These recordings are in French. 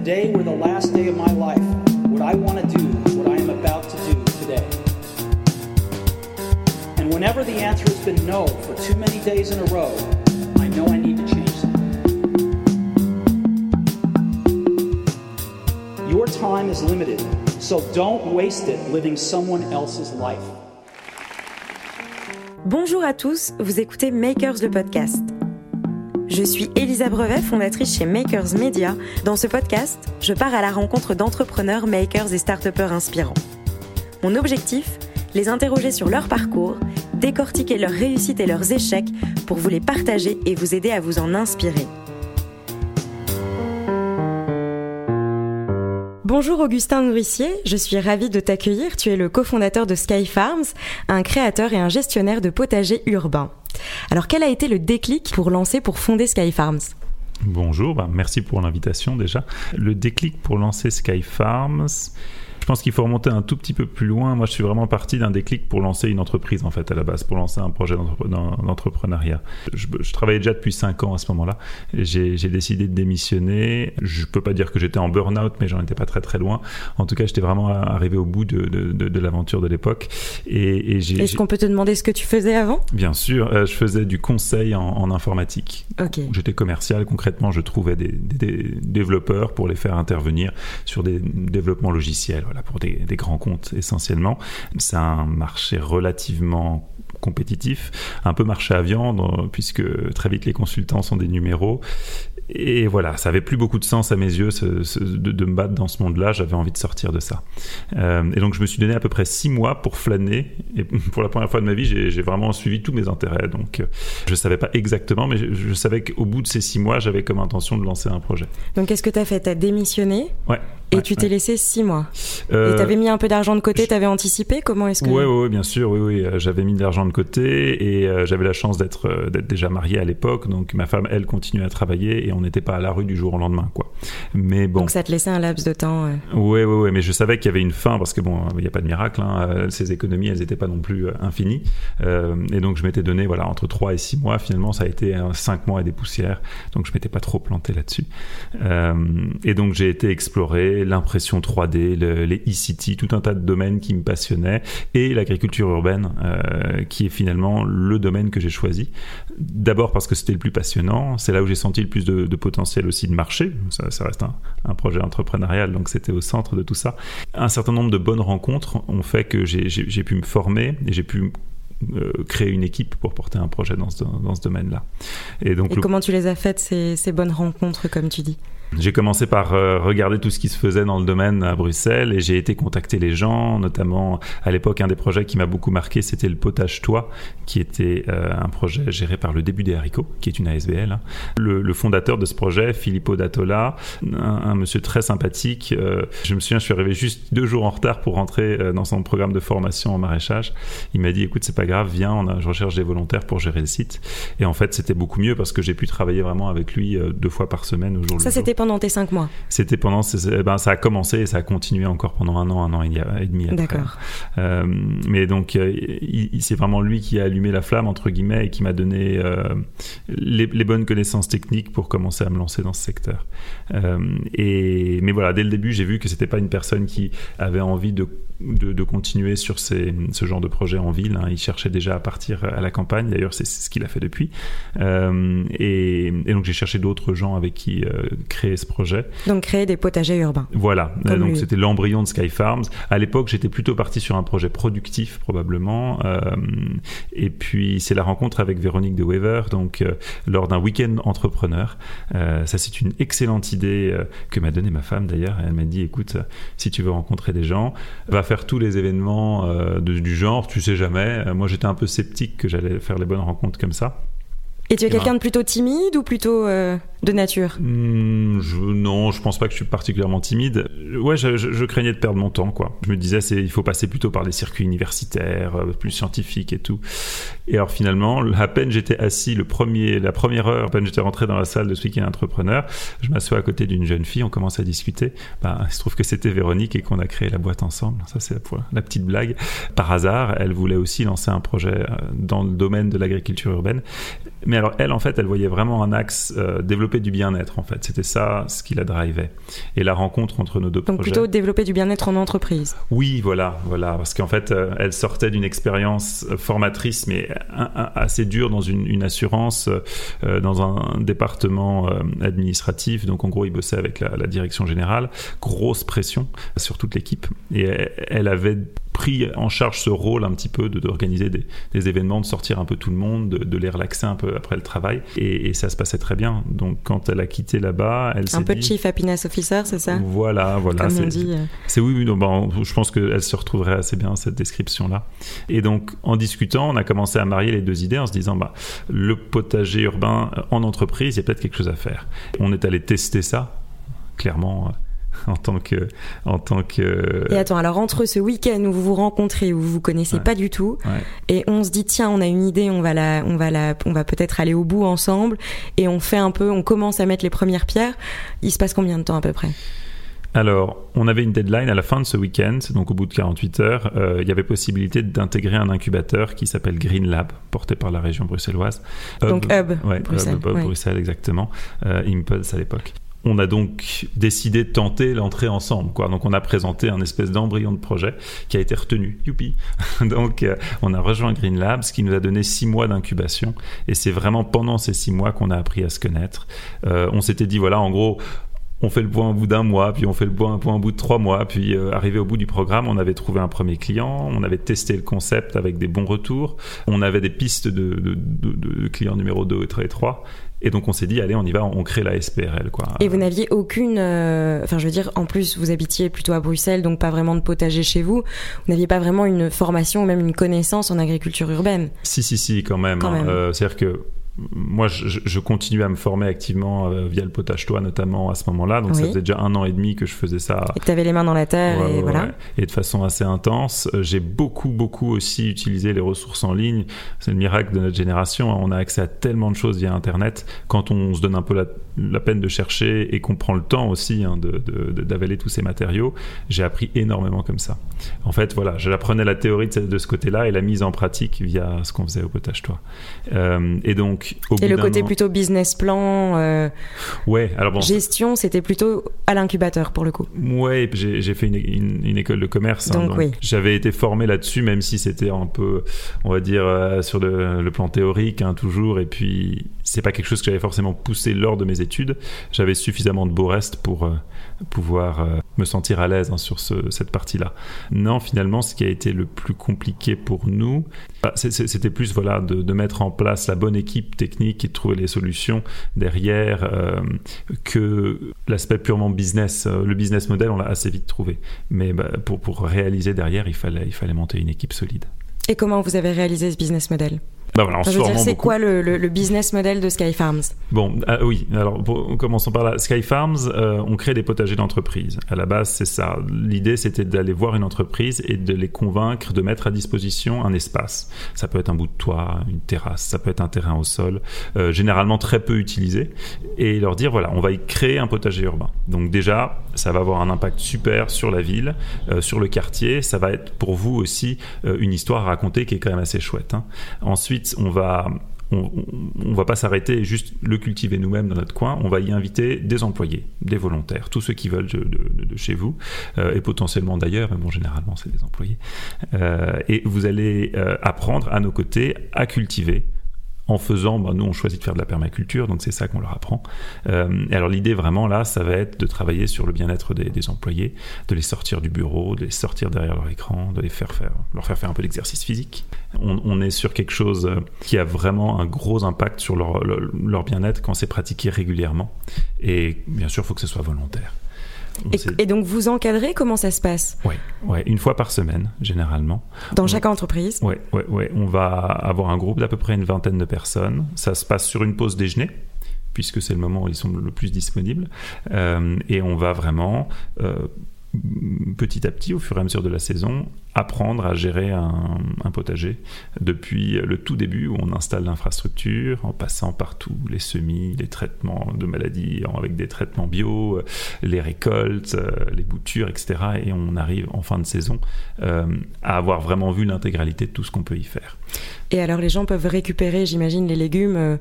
day were the last day of my life, would I want to do what I am about to do today? And whenever the answer has been no for too many days in a row, I know I need to change something. Your time is limited, so don't waste it living someone else's life. Bonjour à tous, vous écoutez Makers le podcast. Je suis Elisa Brevet, fondatrice chez Makers Media. Dans ce podcast, je pars à la rencontre d'entrepreneurs, makers et start inspirants. Mon objectif Les interroger sur leur parcours, décortiquer leurs réussites et leurs échecs pour vous les partager et vous aider à vous en inspirer. Bonjour Augustin Nourricier, je suis ravie de t'accueillir. Tu es le cofondateur de Sky Farms, un créateur et un gestionnaire de potagers urbains. Alors quel a été le déclic pour lancer, pour fonder Sky Farms? Bonjour, bah, merci pour l'invitation déjà. Le déclic pour lancer Sky Farms, je pense qu'il faut remonter un tout petit peu plus loin. Moi, je suis vraiment parti d'un déclic pour lancer une entreprise, en fait, à la base, pour lancer un projet d'entrepreneuriat. Je, je, travaillais déjà depuis 5 ans à ce moment-là. J'ai décidé de démissionner. Je peux pas dire que j'étais en burn-out, mais j'en étais pas très très loin. En tout cas, j'étais vraiment arrivé au bout de, de, de, de l'aventure de l'époque. Et, et Est-ce qu'on peut te demander ce que tu faisais avant? Bien sûr, euh, je faisais du conseil en, en informatique. Ok. J'étais commercial. Concrètement, je trouvais des, des, des, développeurs pour les faire intervenir sur des développements logiciels voilà, pour des, des, grands comptes essentiellement. C'est un marché relativement compétitif, un peu marché à viande, puisque très vite les consultants sont des numéros. Et voilà, ça avait plus beaucoup de sens à mes yeux ce, ce, de, de, me battre dans ce monde-là. J'avais envie de sortir de ça. Euh, et donc je me suis donné à peu près six mois pour flâner. Et pour la première fois de ma vie, j'ai vraiment suivi tous mes intérêts. Donc je savais pas exactement, mais je, je savais qu'au bout de ces six mois, j'avais comme intention de lancer un projet. Donc qu'est-ce que tu as fait? Tu as démissionné Ouais. Et ouais, tu t'es ouais. laissé six mois. Euh, et tu avais mis un peu d'argent de côté, tu avais anticipé? Comment est-ce que. Oui, ouais, ouais, bien sûr, oui, oui. J'avais mis de l'argent de côté et euh, j'avais la chance d'être euh, déjà marié à l'époque. Donc ma femme, elle, continuait à travailler et on n'était pas à la rue du jour au lendemain, quoi. Mais bon. Donc ça te laissait un laps de temps. Euh... Oui, oui, oui. Mais je savais qu'il y avait une fin parce que bon, il n'y a pas de miracle. Hein. Ces économies, elles n'étaient pas non plus euh, infinies. et donc je m'étais donné, voilà, entre 3 et 6 mois. Finalement, ça a été 5 mois et des poussières. Donc je m'étais pas trop planté là-dessus. et donc j'ai été explorer l'impression 3D, le, les e-city, tout un tas de domaines qui me passionnaient, et l'agriculture urbaine, euh, qui est finalement le domaine que j'ai choisi. D'abord parce que c'était le plus passionnant, c'est là où j'ai senti le plus de, de, potentiel aussi de marché, ça, ça reste un, un, projet entrepreneurial, donc c'était au centre de tout ça. Un certain nombre de bonnes rencontres ont fait que j'ai pu me former et j'ai pu euh, créer une équipe pour porter un projet dans ce, dans ce domaine-là. Et, donc, et le... comment tu les as faites, ces, ces bonnes rencontres, comme tu dis? J'ai commencé par euh, regarder tout ce qui se faisait dans le domaine à Bruxelles et j'ai été contacter les gens, notamment à l'époque un des projets qui m'a beaucoup marqué, c'était le potage toit, qui était euh, un projet géré par le début des haricots, qui est une ASBL. Le, le, fondateur de ce projet, Filippo Datola, un, un monsieur très sympathique. Euh, je me souviens, je suis arrivé juste deux jours en retard pour rentrer dans son programme de formation en maraîchage. Il m'a dit, écoute, c'est pas grave, viens, on a, je recherche des volontaires pour gérer le site. Et en fait, c'était beaucoup mieux parce que j'ai pu travailler vraiment avec lui deux fois par semaine au jour Ça, le jour pendant tes cinq mois C'était pendant, ben, ça a commencé et ça a continué encore pendant un an, un an et demi après. D'accord. Euh, mais donc, euh, c'est vraiment lui qui a allumé la flamme, entre guillemets, et qui m'a donné euh, les, les, bonnes connaissances techniques pour commencer à me lancer dans ce secteur. Euh, et, mais voilà, dès le début, j'ai vu que c'était pas une personne qui avait envie de de, de, continuer sur ces, ce genre de projet en ville. Hein. Il cherchait déjà à partir à la campagne. D'ailleurs, c'est ce qu'il a fait depuis. Euh, et, et, donc, j'ai cherché d'autres gens avec qui euh, créer ce projet. Donc, créer des potagers urbains. Voilà. Euh, donc, c'était l'embryon de Sky Farms. À l'époque, j'étais plutôt parti sur un projet productif, probablement. Euh, et puis, c'est la rencontre avec Véronique de Weaver, donc lors d'un week-end entrepreneur. ça, c'est une excellente idée que m'a donnée ma femme, d'ailleurs. Elle m'a dit, écoute, si tu veux rencontrer des gens, va faire tous les événements euh, de, du genre, tu sais jamais. Euh, moi, j'étais un peu sceptique que j'allais faire les bonnes rencontres comme ça. Et tu es quelqu'un ben... de plutôt timide ou plutôt euh, de nature mmh, je, Non, je pense pas que je suis particulièrement timide. Ouais, je, craignais de perdre mon temps, quoi. Je me disais, c'est, il faut passer plutôt par les circuits universitaires, euh, plus scientifiques et tout. Et alors finalement, à peine j'étais assis, le premier, la première heure, à peine j'étais rentré dans la salle de ce week-end entrepreneur, je m'assois à côté d'une jeune fille, on commence à discuter. Ben, il se trouve que c'était Véronique et qu'on a créé la boîte ensemble. Ça, c'est la, petite blague. Par hasard, elle voulait aussi lancer un projet dans le domaine de l'agriculture urbaine. Mais alors elle, en fait, elle voyait vraiment un axe euh, développer du bien-être en fait. C'était ça ce qui la drivait. Et la rencontre entre nos deux Donc projets. plutôt développer du bien-être en entreprise. Oui, voilà, voilà, parce qu'en fait, euh, elle sortait d'une expérience euh, formatrice, mais assez dure dans une, une assurance, euh, dans un département euh, administratif. Donc en gros, il bossait avec la, la direction générale. Grosse pression sur toute l'équipe, et elle avait pris en charge ce rôle un petit peu de d'organiser des, des événements, de sortir un peu tout le monde, de, de les relaxer un peu après le travail, et, et ça se passait très bien. Donc quand elle a quitté là-bas, elle s'est Un peu dit, de chief happiness officer, c'est ça? Voilà, voilà. C'est- euh. c'est oui, oui, non, bon, je pense qu'elle se retrouverait assez bien cette description-là. Et donc, en discutant, on a commencé à marier les deux idées en se disant, bah, le potager urbain en entreprise, il y a peut-être quelque chose à faire. On est allé tester ça, clairement, euh, en tant que, en tant que. Et attends, alors entre ce week-end où vous vous rencontrez, où vous vous connaissez Ouais. pas du tout, Ouais. et on se dit tiens, on a une idée, on va la, on va la, on va peut-être aller au bout ensemble, et on fait un peu, on commence à mettre les premières pierres. Il se passe combien de temps à peu près? Alors, on avait une deadline à la fin de ce week-end, donc au bout de 48 heures, euh, il y avait possibilité d'intégrer un incubateur qui s'appelle Green Lab, porté par la région bruxelloise. Donc Hub, ouais, Bruxelles, Hub, Hub, ouais. Bruxelles, exactement. Euh, Impulse à l'époque. On a donc décidé de tenter l'entrée ensemble, quoi. Donc on a présenté un espèce d'embryon de projet qui a été retenu. Youpi. donc euh, on a rejoint Green Lab, ce qui nous a donné six mois d'incubation. Et c'est vraiment pendant ces six mois qu'on a appris à se connaître. Euh, on s'était dit voilà, en gros, on fait le point au bout d'un mois, puis on fait le point, au bout de trois mois, puis euh, arrivé au bout du programme, on avait trouvé un premier client, on avait testé le concept avec des bons retours, on avait des pistes de clients numéro 2 et 3, et donc on s'est dit, allez, on y va, on crée la SPRL. Quoi. Et vous n'aviez aucune, euh, enfin je veux dire, en plus vous habitiez plutôt à Bruxelles, donc pas vraiment de potager chez vous. Vous n'aviez pas vraiment une formation ou même une connaissance en agriculture urbaine. Si, si, si, quand même. Quand hein. même. Euh, C'est-à-dire que moi, je, je continue à me former activement euh, via le potage toi notamment à ce moment-là. Donc ça faisait déjà un an et demi que je faisais ça Et que t'avais les mains dans la terre Ouais, et ouais, voilà. ouais. Et de façon assez intense. Euh, J'ai beaucoup, beaucoup aussi utilisé les ressources en ligne. C'est le miracle de notre génération. hein. On a accès à tellement de choses via Internet. Quand on se donne un peu la, la peine de chercher et qu'on prend le temps aussi hein, d'avaler tous ces matériaux, j'ai appris énormément comme ça. En fait, voilà, j'apprenais la théorie de ce, de ce côté-là et la mise en pratique via ce qu'on faisait au potage toi. Euh, et donc, au Et bout le côté an- plutôt business plan, euh, Ouais, alors bon, gestion, c'était plutôt à l'incubateur pour le coup. Ouais, j'ai fait une, une- une école de commerce. hein, Donc, oui. J'avais été formé là-dessus, même si c'était un peu, on va dire, euh, sur le, le plan théorique, hein, toujours. Et puis, c'est pas quelque chose que j'avais forcément poussé lors de mes études. J'avais suffisamment de beaux restes pour euh, pouvoir euh, me sentir à l'aise hein, sur ce- cette partie-là. Non, finalement, ce qui a été le plus compliqué pour nous, bah, c'était plus voilà, de, mettre en place la bonne équipe technique et de trouver les solutions derrière euh, que l'aspect purement business. Le business model, on l'a assez vite trouvé. Mais bah, pour, réaliser derrière, il fallait monter une équipe solide. Et comment vous avez réalisé ce business model? Bah voilà, Enfin, se c'est quoi le, le- le business model de Sky Farms Bon, ah oui, alors pour- commençons par là. Sky Farms, euh, on crée des potagers d'entreprise. À la base, c'est ça. L'idée, c'était d'aller voir une entreprise et de les convaincre de mettre à disposition un espace. Ça peut être un bout de toit, une terrasse, ça peut être un terrain au sol, euh, généralement très peu utilisé, et leur dire voilà, on va y créer un potager urbain. Donc déjà, ça va avoir un impact super sur la ville, euh, sur le quartier. Ça va être pour vous aussi une histoire à raconter qui est quand même assez chouette. hein. Ensuite, on va on, va pas s'arrêter et juste le cultiver nous-mêmes dans notre coin. On va y inviter des employés, des volontaires, tous ceux qui veulent de chez vous euh, et potentiellement d'ailleurs, mais bon, généralement c'est des employés. Euh, et vous allez euh, apprendre à nos côtés à cultiver. En faisant, ben, nous on choisit de faire de la permaculture, donc c'est ça qu'on leur apprend. Euh, alors l'idée vraiment là, ça va être de travailler sur le bien-être des, employés, de les sortir du bureau, de les sortir derrière leur écran, de les faire faire, leur faire faire un peu d'exercice physique. On, est sur quelque chose euh, qui a vraiment un gros impact sur leur, leur, leur bien-être quand c'est pratiqué régulièrement. Et bien sûr, il faut que ce soit volontaire. Et, donc vous encadrez? Comment ça se passe? Ouais, une fois par semaine, généralement. dans chaque entreprise? Ouais, ouais. On va avoir un groupe d'à peu près une vingtaine de personnes. Ça se passe sur une pause déjeuner, puisque c'est le moment où ils sont le plus disponibles. Euh, et on va vraiment, euh, petit à petit, au fur et à mesure de la saison, apprendre à gérer un, un potager depuis le tout début où on installe l'infrastructure, en passant par tous les semis, les traitements de maladies avec des traitements bio, euh, les récoltes, euh, les boutures, etc. Et on arrive en fin de saison euh, à avoir vraiment vu l'intégralité de tout ce qu'on peut y faire. Et alors les gens peuvent récupérer, j'imagine, les légumes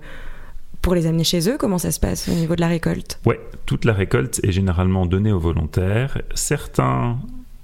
pour les amener chez eux Comment ça se passe au niveau de la récolte? Ouais, toute la récolte est généralement donnée aux volontaires. Certains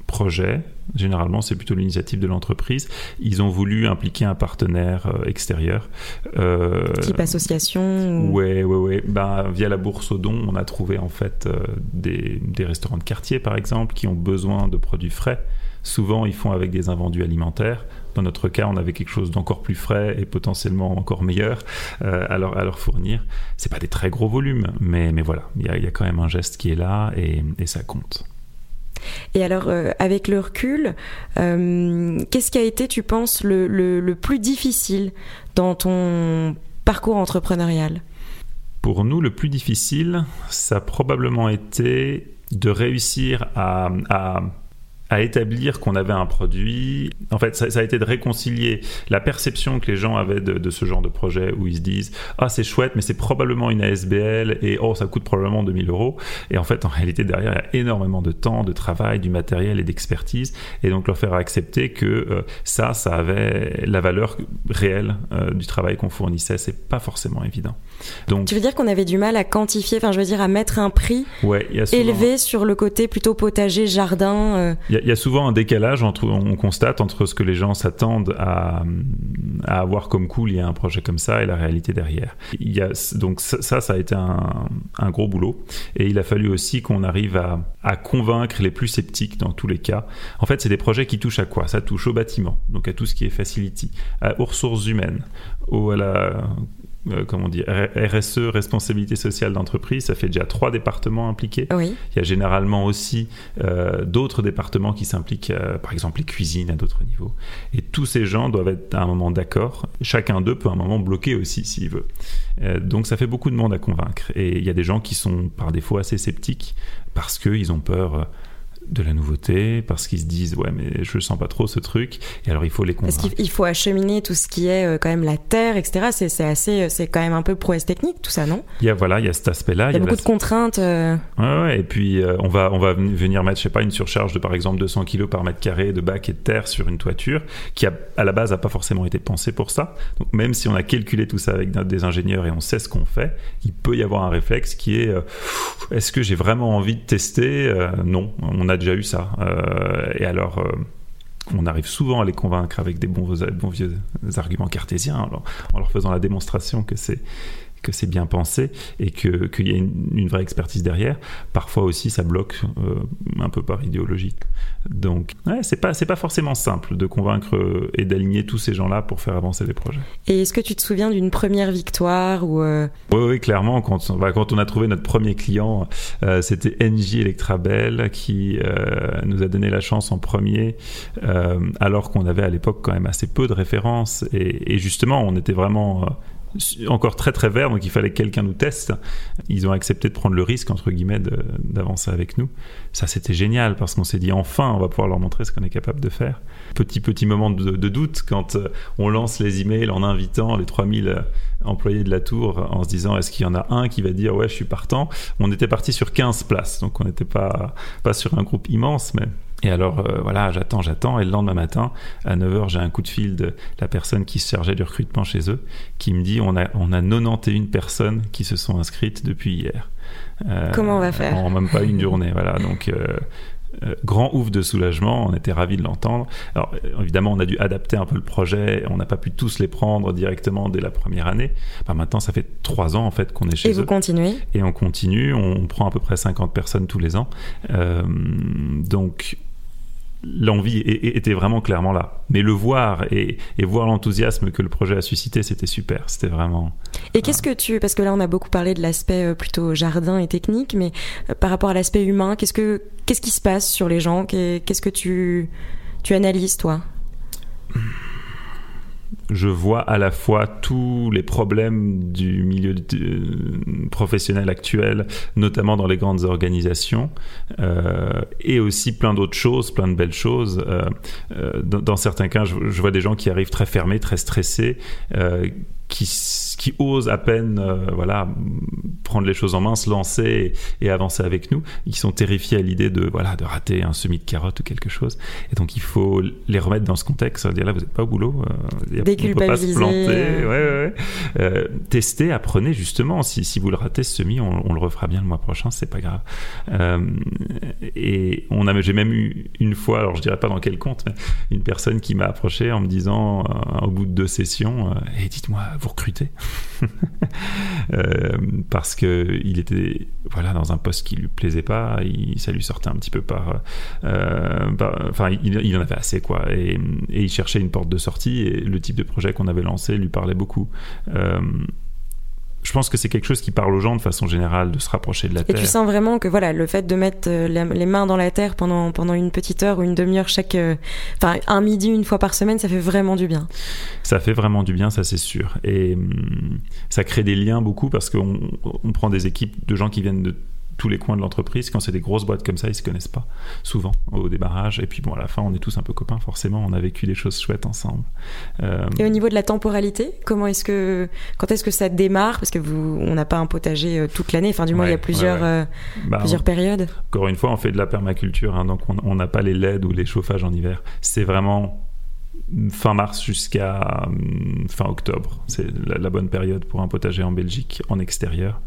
projets, généralement c'est plutôt l'initiative de l'entreprise, ils ont voulu impliquer un partenaire euh, extérieur. Euh, Type association ou... Ouais, ouais, ouais. Ben, via la bourse aux dons, on a trouvé en fait euh, des, des, restaurants de quartier par exemple qui ont besoin de produits frais. Souvent, ils font avec des invendus alimentaires. Dans notre cas, on avait quelque chose d'encore plus frais et potentiellement encore meilleur euh, à, leur, à, leur, fournir. C'est pas des très gros volumes, mais, mais voilà, il y, y, a quand même un geste qui est là et, et ça compte. Et alors, euh, avec le recul, euh, qu'est-ce qui a été, tu penses, le, le, le, plus difficile dans ton parcours entrepreneurial? Pour nous, le plus difficile, ça a probablement été de réussir à, à à établir qu'on avait un produit. En fait, ça, ça, a été de réconcilier la perception que les gens avaient de, de, ce genre de projet où ils se disent Ah, c'est chouette, mais c'est probablement une ASBL et oh, ça coûte probablement 2000 euros. Et en fait, en réalité, derrière, il y a énormément de temps, de travail, du matériel et d'expertise. Et donc, leur faire accepter que euh, ça, ça avait la valeur réelle euh, du travail qu'on fournissait. C'est pas forcément évident. Donc, tu veux dire qu'on avait du mal à quantifier, enfin, je veux dire, à mettre un prix ouais, souvent... élevé sur le côté plutôt potager, jardin euh... Il y, a souvent un décalage entre, on constate entre ce que les gens s'attendent à, à, avoir comme coût lié à un projet comme ça et la réalité derrière. Donc ça, ça a été un, gros boulot. Et il a fallu aussi qu'on arrive à, à, convaincre les plus sceptiques dans tous les cas. En fait, c'est des projets qui touchent à quoi? Ça touche au bâtiment, donc à tout ce qui est facility, aux ressources humaines, à la euh, comment dire, RSE, responsabilité sociale d'entreprise, ça fait déjà trois départements impliqués. Oui. Il y a généralement aussi euh, d'autres départements qui s'impliquent, euh, par exemple les cuisines à d'autres niveaux. Et tous ces gens doivent être à un moment d'accord. Chacun d'eux peut à un moment bloquer aussi s'il veut. Donc ça fait beaucoup de monde à convaincre. Et il y a des gens qui sont par défaut assez sceptiques parce qu'ils ont peur de la nouveauté, parce qu'ils se disent ouais mais je sens pas trop ce truc, et alors il faut les convaincre. Parce qu'il faut acheminer tout ce qui est euh, quand même la terre, etc. C'est assez, euh, c'est quand même un peu prouesse technique tout ça, non? Il y a voilà, il y a cet aspect-là. Il y a, beaucoup de contraintes. Euh... Ouais, ouais, et puis euh, on va on va venir mettre je sais pas une surcharge de par exemple 200 kg par mètre carré de bac et de terre sur une toiture qui a, à la base a pas forcément été pensée pour ça. Donc même si on a calculé tout ça avec des ingénieurs et on sait ce qu'on fait, il peut y avoir un réflexe qui est est-ce que j'ai vraiment envie de tester? Non, on a déjà eu ça. Euh, et alors euh, on arrive souvent à les convaincre avec des bons, vieux arguments cartésiens, en leur faisant la démonstration que c'est que c'est bien pensé et qu'il y a une, une, vraie expertise derrière. Parfois aussi, ça bloque euh, un peu par idéologie. Donc, ouais, c'est pas c'est pas forcément simple de convaincre euh, et d'aligner tous ces gens-là pour faire avancer les projets. Et est-ce que tu te souviens d'une première victoire ou euh... oui, oui, clairement. Quand on, bah, quand on a trouvé notre premier client, euh, c'était NJ Electrabel qui nous a donné la chance en premier, alors qu'on avait à l'époque quand même assez peu de références et, et justement, on était vraiment encore très très vert, donc il fallait que quelqu'un nous teste. Ils ont accepté de prendre le risque, entre guillemets, d'avancer avec nous. Ça, c'était génial parce qu'on s'est dit enfin, on va pouvoir leur montrer ce qu'on est capable de faire. Petit petit moment de, de, doute quand euh, on lance les emails en invitant les 3000 euh, employés de la tour en se disant est-ce qu'il y en a un qui va dire ouais, je suis partant? On était parti sur 15 places, donc on n'était pas, pas sur un groupe immense, mais et alors, euh, voilà, j'attends, j'attends. Et le lendemain matin, à 9h, j'ai un coup de fil de la personne qui se chargeait du recrutement chez eux, qui me dit on a, on a 91 personnes qui se sont inscrites depuis hier. Euh, Comment on va faire? En même pas une journée, voilà. Donc, euh, grand ouf de soulagement, on était ravis de l'entendre. Alors évidemment, on a dû adapter un peu le projet, on n'a pas pu tous les prendre directement dès la première année. Enfin, maintenant, ça fait trois ans en fait qu'on est chez Et eux. Et vous continuez? Et on continue, on prend à peu près 50 personnes tous les ans. Euh, donc l'envie était vraiment clairement là. Mais le voir et, voir l'enthousiasme que le projet a suscité, c'était super. C'était vraiment. Et qu'est-ce que tu, parce que là on a beaucoup parlé de l'aspect plutôt jardin et technique, mais par rapport à l'aspect humain, qu'est-ce que qu'est-ce qui se passe sur les gens? Qu'est-ce que tu tu analyses toi? Je vois à la fois tous les problèmes du milieu professionnel actuel, notamment dans les grandes organisations, euh, et aussi plein d'autres choses, plein de belles choses. Euh, euh, dans, certains cas, je, vois des gens qui arrivent très fermés, très stressés, qui, osent à peine euh, voilà prendre les choses en main, se lancer et, avancer avec nous, qui sont terrifiés à l'idée de voilà de rater un semis de carotte ou quelque chose. Et donc il faut les remettre dans ce contexte, dire là vous n'êtes pas au boulot, euh, déculpabiliser, pas se planter, ouais, ouais, tester, apprenez justement. Si, si vous le ratez ce semis, on, le refera bien le mois prochain, c'est pas grave. et on a, j'ai même eu une fois, alors je dirais pas dans quel compte, mais une personne qui m'a approché en me disant au bout de deux sessions, et dites-moi vous recrutez euh, parce que il était voilà dans un poste qui lui plaisait pas, ça lui sortait un petit peu par, euh, enfin il, en avait assez quoi, et, il cherchait une porte de sortie et le type de projet qu'on avait lancé lui parlait beaucoup. Je pense que c'est quelque chose qui parle aux gens de façon générale de se rapprocher de la terre. Et tu sens vraiment que voilà, le fait de mettre euh, les mains dans la terre pendant pendant une petite heure ou une demi-heure chaque, euh, enfin un midi une fois par semaine, ça fait vraiment du bien. Ça fait vraiment du bien, ça c'est sûr. Et hum, ça crée des liens beaucoup parce qu'on on prend des équipes de gens qui viennent de tous les coins de l'entreprise. Quand c'est des grosses boîtes comme ça, ils se connaissent pas souvent au démarrage. Et puis bon, à la fin, on est tous un peu copains. Forcément, on a vécu des choses chouettes ensemble. Euh, Et au niveau de la temporalité, comment est-ce que quand est-ce que ça démarre? Parce que vous, on n'a pas un potager euh, toute l'année. Enfin, du moins, il y a plusieurs euh, bah, plusieurs périodes. Encore une fois, on fait de la permaculture, hein, donc on n'a pas les LED ou les chauffages en hiver. C'est vraiment fin mars jusqu'à hum, fin octobre. C'est la, bonne période pour un potager en Belgique en extérieur.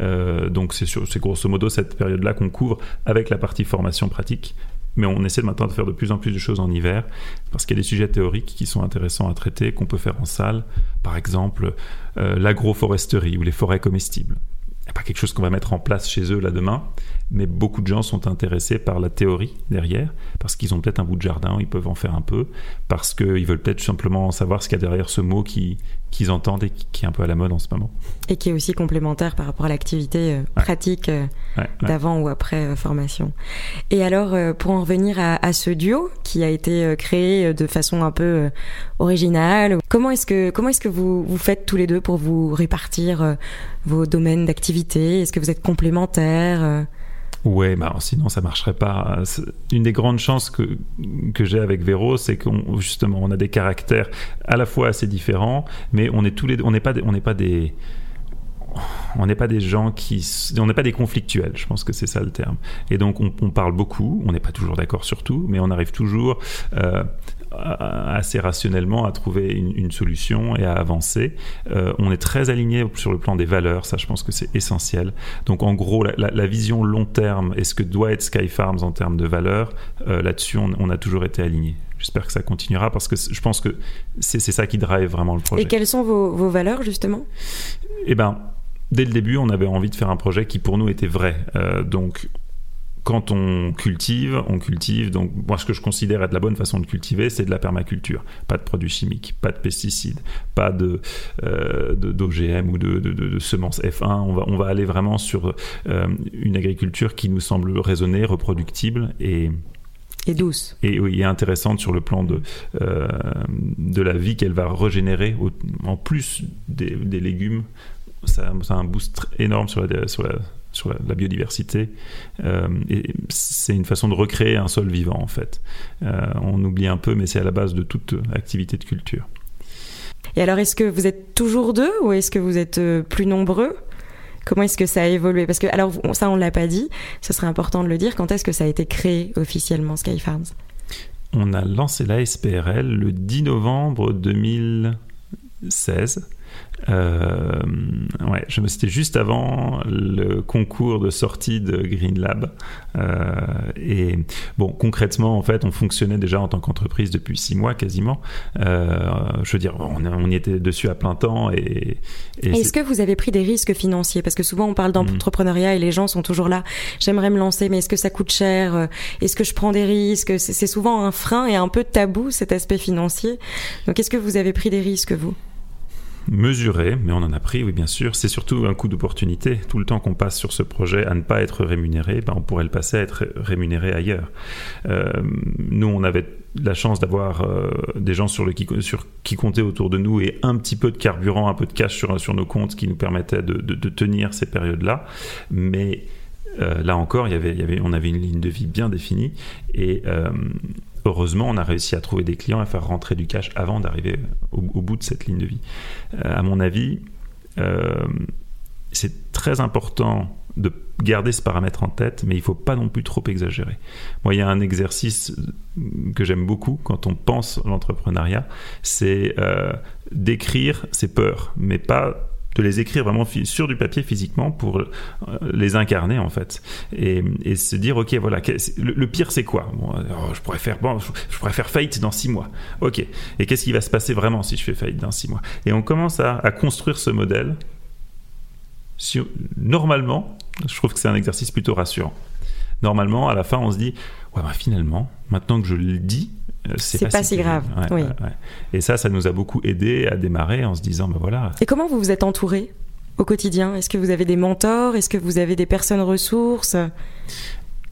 Euh, donc c'est grosso modo cette période-là qu'on couvre avec la partie formation pratique. Mais on essaie maintenant de faire de plus en plus de choses en hiver parce qu'il y a des sujets théoriques qui sont intéressants à traiter, qu'on peut faire en salle. Par exemple, euh, l'agroforesterie ou les forêts comestibles. Quelque chose qu'on va mettre en place chez eux là demain, mais beaucoup de gens sont intéressés par la théorie derrière, parce qu'ils ont peut-être un bout de jardin, ils peuvent en faire un peu, parce qu'ils veulent peut-être simplement savoir ce qu'il y a derrière ce mot qu'ils entendent et qui, est un peu à la mode en ce moment. Et qui est aussi complémentaire par rapport à l'activité euh, pratique euh, d'avant ou après euh, formation. Et alors, pour en revenir à, ce duo qui a été créé de façon un peu originale, comment est-ce que, comment est-ce que vous, vous faites tous les deux pour vous répartir vos domaines d'activité? Est-ce que vous êtes complémentaires Ouais, bah sinon ça marcherait pas. Une des grandes chances que, que j'ai avec Véro, c'est qu'on justement on a des caractères à la fois assez différents, mais on est tous les on n'est pas on n'est pas des on n'est pas des gens qui on n'est pas des conflictuels je pense que c'est ça le terme. Et donc on, parle beaucoup on n'est pas toujours d'accord sur tout mais on arrive toujours euh, assez rationnellement à trouver une, solution et à avancer. Euh, on est très aligné sur le plan des valeurs, ça je pense que c'est essentiel. Donc en gros, la, vision long terme et ce que doit être Sky Farms en termes de valeurs, euh, là-dessus on, a toujours été aligné. J'espère que ça continuera parce que je pense que c'est ça qui drive vraiment le projet. Et quelles sont vos, vos valeurs justement? Eh ben, dès le début, on avait envie de faire un projet qui pour nous était vrai. Euh, donc quand on cultive, on cultive. Donc, moi, ce que je considère être la bonne façon de cultiver, c'est de la permaculture. Pas de produits chimiques, pas de pesticides, pas de euh, d'OGM ou de, semences F1. On va, on va aller vraiment sur euh, une agriculture qui nous semble raisonnée, reproductible et et douce. Et oui, et intéressante sur le plan de, euh, de la vie qu'elle va régénérer en plus des, légumes. Ça, ça, a un boost énorme sur la, sur la, sur la, biodiversité. Euh, et c'est une façon de recréer un sol vivant, en fait. Euh, on oublie un peu, mais c'est à la base de toute activité de culture. Et alors, est-ce que vous êtes toujours deux ou est-ce que vous êtes euh, plus nombreux? Comment est-ce que ça a évolué? Parce que, alors, ça, on l'a pas dit, ce serait important de le dire. Quand est-ce que ça a été créé officiellement, Sky Farms? On a lancé la SPRL le 10 novembre 2016. Euh, ouais, je me c'était juste avant le concours de sortie de Green Lab. Euh, et bon, concrètement, en fait, on fonctionnait déjà en tant qu'entreprise depuis six mois quasiment. Euh, je veux dire, on, on, y était dessus à plein temps. Et, est-ce que vous avez pris des risques financiers? Parce que souvent, on parle mm. d'entrepreneuriat et les gens sont toujours là. J'aimerais me lancer, mais est-ce que ça coûte cher? Est-ce que je prends des risques? C'est souvent un frein et un peu tabou cet aspect financier. Donc, est-ce que vous avez pris des risques vous? Mesuré, mais on en a pris, oui bien sûr. C'est surtout un coup d'opportunité. Tout le temps qu'on passe sur ce projet à ne pas être rémunéré, ben, on pourrait le passer à être rémunéré ailleurs. Euh, nous, on avait la chance d'avoir euh, des gens sur, le, qui, sur qui comptaient autour de nous et un petit peu de carburant, un peu de cash sur, sur nos comptes qui nous permettaient de, de, tenir ces périodes-là. Mais euh, là encore, y avait, y avait, on avait une ligne de vie bien définie et heureusement, on a réussi à trouver des clients, à faire rentrer du cash avant d'arriver au, bout de cette ligne de vie. à mon avis, c'est très important de garder ce paramètre en tête, mais il faut pas non plus trop exagérer. Moi, il y a un exercice que j'aime beaucoup quand on pense l'entrepreneuriat, c'est euh, d'écrire ses peurs, mais pas de les écrire vraiment sur du papier physiquement pour euh, les incarner en fait. Et, se dire ok voilà le, pire c'est quoi? Je pourrais faire bon, je pourrais faillite dans six mois. Ok. Et qu'est-ce qui va se passer vraiment si je fais faillite dans six mois? Et on commence à, à construire ce modèle normalement, je trouve que c'est un exercice plutôt rassurant. Normalement, à la fin, on se dit, ouais, bah, finalement, maintenant que je le dis, euh, c'est pas, si grave. Et ça, ça nous a beaucoup aidé à démarrer en se disant, ben voilà. Et comment vous vous êtes entouré au quotidien? Est-ce que vous avez des mentors? Est-ce que vous avez des personnes ressources?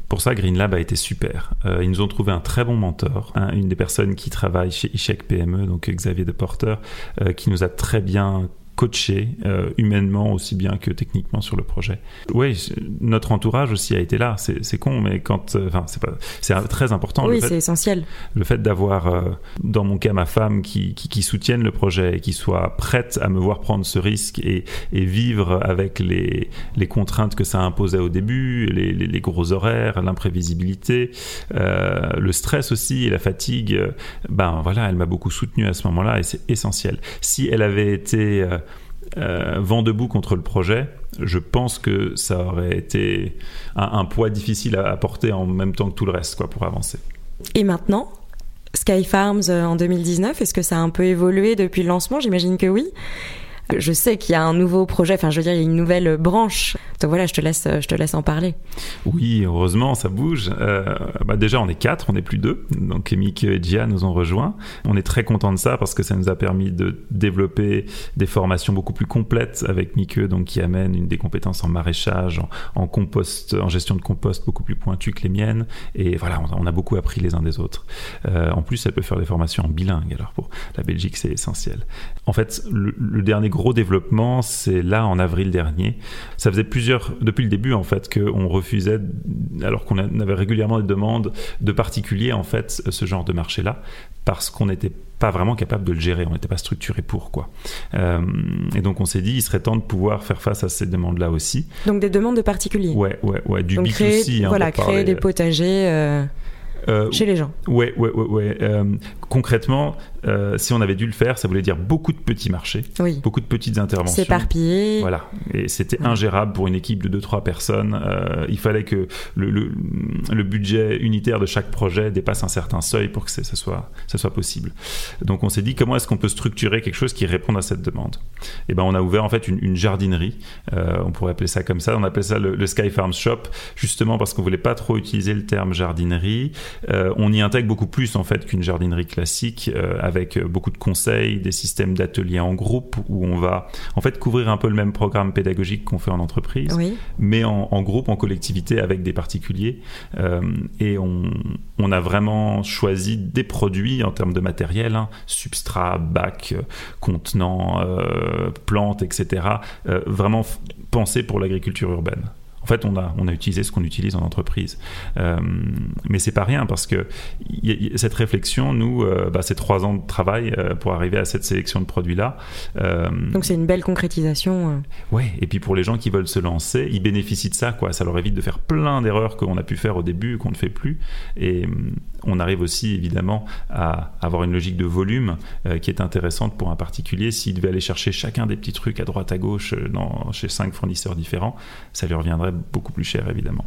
Pour ça, Green Lab a été super. Euh, ils nous ont trouvé un très bon mentor, une des personnes qui travaille chez Ishek PME, donc Xavier de Porter, euh, qui nous a très bien coaché euh, humainement aussi bien que techniquement sur le projet. Oui, notre entourage aussi a été là. C'est con, mais quand, euh, enfin, c'est pas, c'est très important. Oui, c'est essentiel. Le fait d'avoir, euh, dans mon cas, ma femme qui, qui, qui, soutienne le projet et qui soit prête à me voir prendre ce risque et, et vivre avec les, les, contraintes que ça imposait au début, les, les, les gros horaires, l'imprévisibilité, le stress aussi et la fatigue. ben voilà, elle m'a beaucoup soutenu à ce moment-là et c'est essentiel. Si elle avait été euh, vent debout contre le projet, je pense que ça aurait été un, poids difficile à apporter en même temps que tout le reste quoi, pour avancer. Et maintenant Sky Farms euh, en 2019, est-ce que ça a un peu évolué depuis le lancement? J'imagine que oui. Je sais qu'il y a un nouveau projet, enfin je veux dire, il y a une nouvelle branche. Donc voilà, je te laisse, je te laisse en parler. Oui, heureusement, ça bouge. Euh, bah déjà, on est quatre, on n'est plus deux. Donc Mick et Gia nous ont rejoints. On est très content de ça parce que ça nous a permis de développer des formations beaucoup plus complètes avec Mick, donc qui amène des compétences en maraîchage, en, compost, en gestion de compost beaucoup plus pointues que les miennes. Et voilà, on, a beaucoup appris les uns des autres. Euh, en plus, elle peut faire des formations en bilingue. Alors pour la Belgique, c'est essentiel. En fait, le, le dernier gros développement, c'est là en avril dernier. Ça faisait plusieurs, depuis le début en fait, qu'on refusait, alors qu'on avait régulièrement des demandes de particuliers en fait, ce genre de marché-là, parce qu'on n'était pas vraiment capable de le gérer, on n'était pas structuré pour quoi. Euh, et donc on s'est dit, il serait temps de pouvoir faire face à ces demandes-là aussi. Donc des demandes de particuliers. Ouais, ouais, ouais, du donc B2C. Hein, voilà, créer des potagers. Euh, euh, chez les gens. Ouais, ouais, ouais. ouais. Euh, concrètement, euh, si on avait dû le faire, ça voulait dire beaucoup de petits marchés, oui. beaucoup de petites interventions. S'éparpiller. Voilà. Et c'était ingérable pour une équipe de 2-3 personnes. il fallait que le, le, budget unitaire de chaque projet dépasse un certain seuil pour que ça soit, ça soit possible. Donc on s'est dit comment est-ce qu'on peut structurer quelque chose qui réponde à cette demande? Et eh ben on a ouvert en fait une, une jardinerie. on pourrait appeler ça comme ça. On appelle ça le, le Sky Farm Shop, justement parce qu'on voulait pas trop utiliser le terme jardinerie. Euh, on y intègre beaucoup plus en fait qu'une jardinerie classique, euh, avec beaucoup de conseils, des systèmes d'ateliers en groupe où on va en fait couvrir un peu le même programme pédagogique qu'on fait en entreprise, mais en, groupe, en collectivité avec des particuliers. Euh, et on, a vraiment choisi des produits en termes de matériel, hein, substrat, bac, contenant, plantes, etc. vraiment pensés pour l'agriculture urbaine. En fait, on a, on a utilisé ce qu'on utilise en entreprise. Euh, mais c'est pas rien parce que cette réflexion, nous, euh, bah, c'est trois ans de travail euh, pour arriver à cette sélection de produits-là. Euh, Donc c'est une belle concrétisation. Oui, et puis pour les gens qui veulent se lancer, ils bénéficient de ça. Quoi. Ça leur évite de faire plein d'erreurs qu'on a pu faire au début, qu'on ne fait plus. Et on arrive aussi évidemment à avoir une logique de volume qui est intéressante pour un particulier. S'il devait aller chercher chacun des petits trucs à droite à gauche dans, chez cinq fournisseurs différents, ça lui reviendrait beaucoup plus cher évidemment.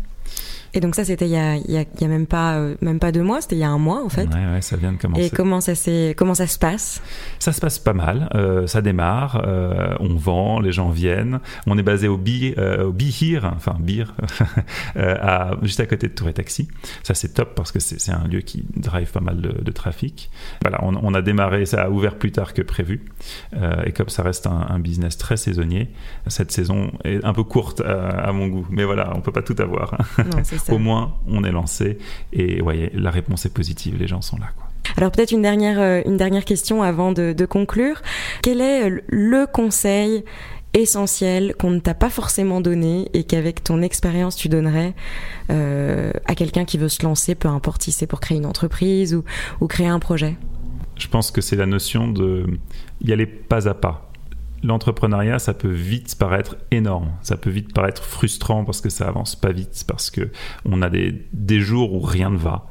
Et donc ça, c'était il y a, il y a, même pas euh, même pas deux mois, c'était il y a un mois en fait. Ouais, ouais, ça vient de commencer. Et comment ça comment ça se passe? Ça se passe pas mal. Euh, ça démarre, euh, on vend, les gens viennent. On est basé au Bi au Bihir, enfin Bir, à, juste à côté de Tour et Taxi. Ça c'est top parce que c'est un lieu qui drive pas mal de, trafic. Voilà, on, on, a démarré, ça a ouvert plus tard que prévu. et comme ça reste un, un, business très saisonnier, cette saison est un peu courte à, mon goût. Mais voilà, on peut pas tout avoir. Non, au moins on est lancé et voyez, la réponse est positive, les gens sont là. Quoi. Alors peut-être une dernière, euh, une dernière question avant de, conclure. Quel est le conseil essentiel qu'on ne t'a pas forcément donné et qu'avec ton expérience tu donnerais euh, à quelqu'un qui veut se lancer, peu importe si c'est pour créer une entreprise ou, ou créer un projet? Je pense que c'est la notion de y aller pas à pas l'entrepreneuriat, ça peut vite paraître énorme, ça peut vite paraître frustrant parce que ça avance pas vite, parce que on a des, des jours où rien ne va.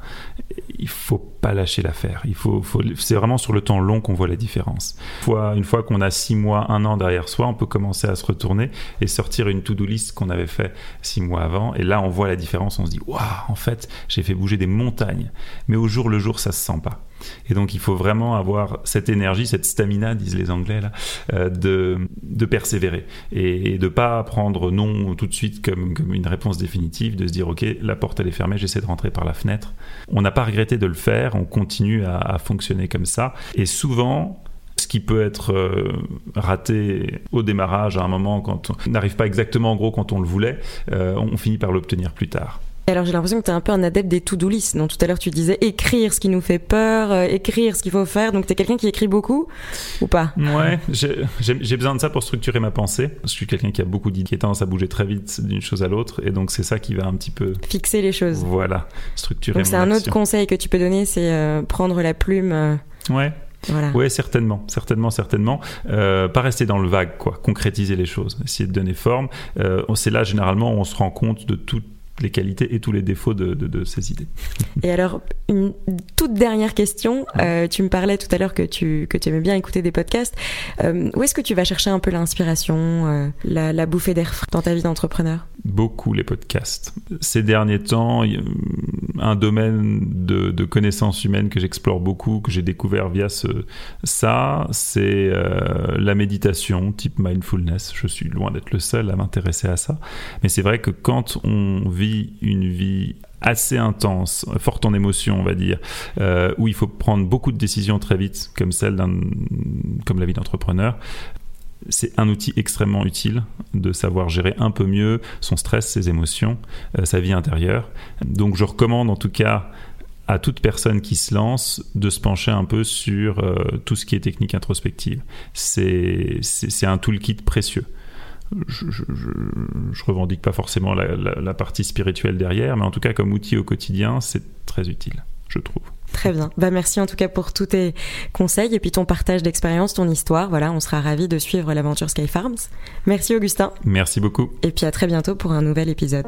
Il faut pas lâcher l'affaire. Il faut, c'est vraiment sur le temps long qu'on voit la différence. Une fois, une fois qu'on a six mois, un an derrière soi, on peut commencer à se retourner et sortir une to-do list qu'on avait fait six mois avant. Et là, on voit la différence. On se dit, waouh, en fait, j'ai fait bouger des montagnes. Mais au jour le jour, ça se sent pas. Et donc, il faut vraiment avoir cette énergie, cette stamina, disent les Anglais, euh, de, de, persévérer et, de pas prendre non tout de suite comme, une réponse définitive, de se dire, OK, la porte, elle est fermée, j'essaie de rentrer par la fenêtre. On n'a pas regretté de le faire, on continue à, à fonctionner comme ça. Et souvent, ce qui peut être euh, raté au démarrage à un moment quand on n'arrive pas exactement en gros quand on le voulait, euh, on finit par l'obtenir plus tard. Alors j'ai l'impression que tu es un peu un adepte des to-do list. Donc tout à l'heure tu disais écrire ce qui nous fait peur, euh, écrire ce qu'il faut faire. Donc tu es quelqu'un qui écrit beaucoup ou pas? Ouais, j'ai besoin de ça pour structurer ma pensée. Je suis quelqu'un qui a beaucoup d'idées, qui a tendance à bouger très vite d'une chose à l'autre. Et donc c'est ça qui va un petit peu... Fixer les choses. Voilà, structurer Donc c'est un autre conseil que tu peux donner, c'est euh, prendre la plume. Euh, ouais. Voilà. Oui, certainement, certainement, certainement. Euh, pas rester dans le vague, quoi. Concrétiser les choses, essayer de donner forme. Euh, c'est là généralement où on se rend compte de tout les qualités et tous les défauts de, de, de ces idées. Et alors, une toute dernière question. Euh, tu me parlais tout à l'heure que tu, que tu aimais bien écouter des podcasts. Euh, où est-ce que tu vas chercher un peu l'inspiration, euh, la, la, bouffée d'air frais dans ta vie d'entrepreneur? Beaucoup les podcasts. Ces derniers temps, un domaine de, de connaissances humaines que j'explore beaucoup, que j'ai découvert via ce, ça, c'est la méditation type mindfulness. Je suis loin d'être le seul à m'intéresser à ça. Mais c'est vrai que quand on vit une vie assez intense, forte en émotions, on va dire, euh, où il faut prendre beaucoup de décisions très vite, comme celle d'un, comme la vie d'entrepreneur. C'est un outil extrêmement utile de savoir gérer un peu mieux son stress, ses émotions, euh, sa vie intérieure. Donc je recommande en tout cas à toute personne qui se lance de se pencher un peu sur euh, tout ce qui est technique introspective. C'est, c'est, c'est un toolkit précieux je, je, je, revendique pas forcément la, la, la, partie spirituelle derrière, mais en tout cas comme outil au quotidien, c'est très utile, je trouve. Très bien. Bah merci en tout cas pour tous tes conseils et puis ton partage d'expérience, ton histoire. Voilà, on sera ravis de suivre l'aventure Sky Farms. Merci Augustin. Merci beaucoup. Et puis à très bientôt pour un nouvel épisode.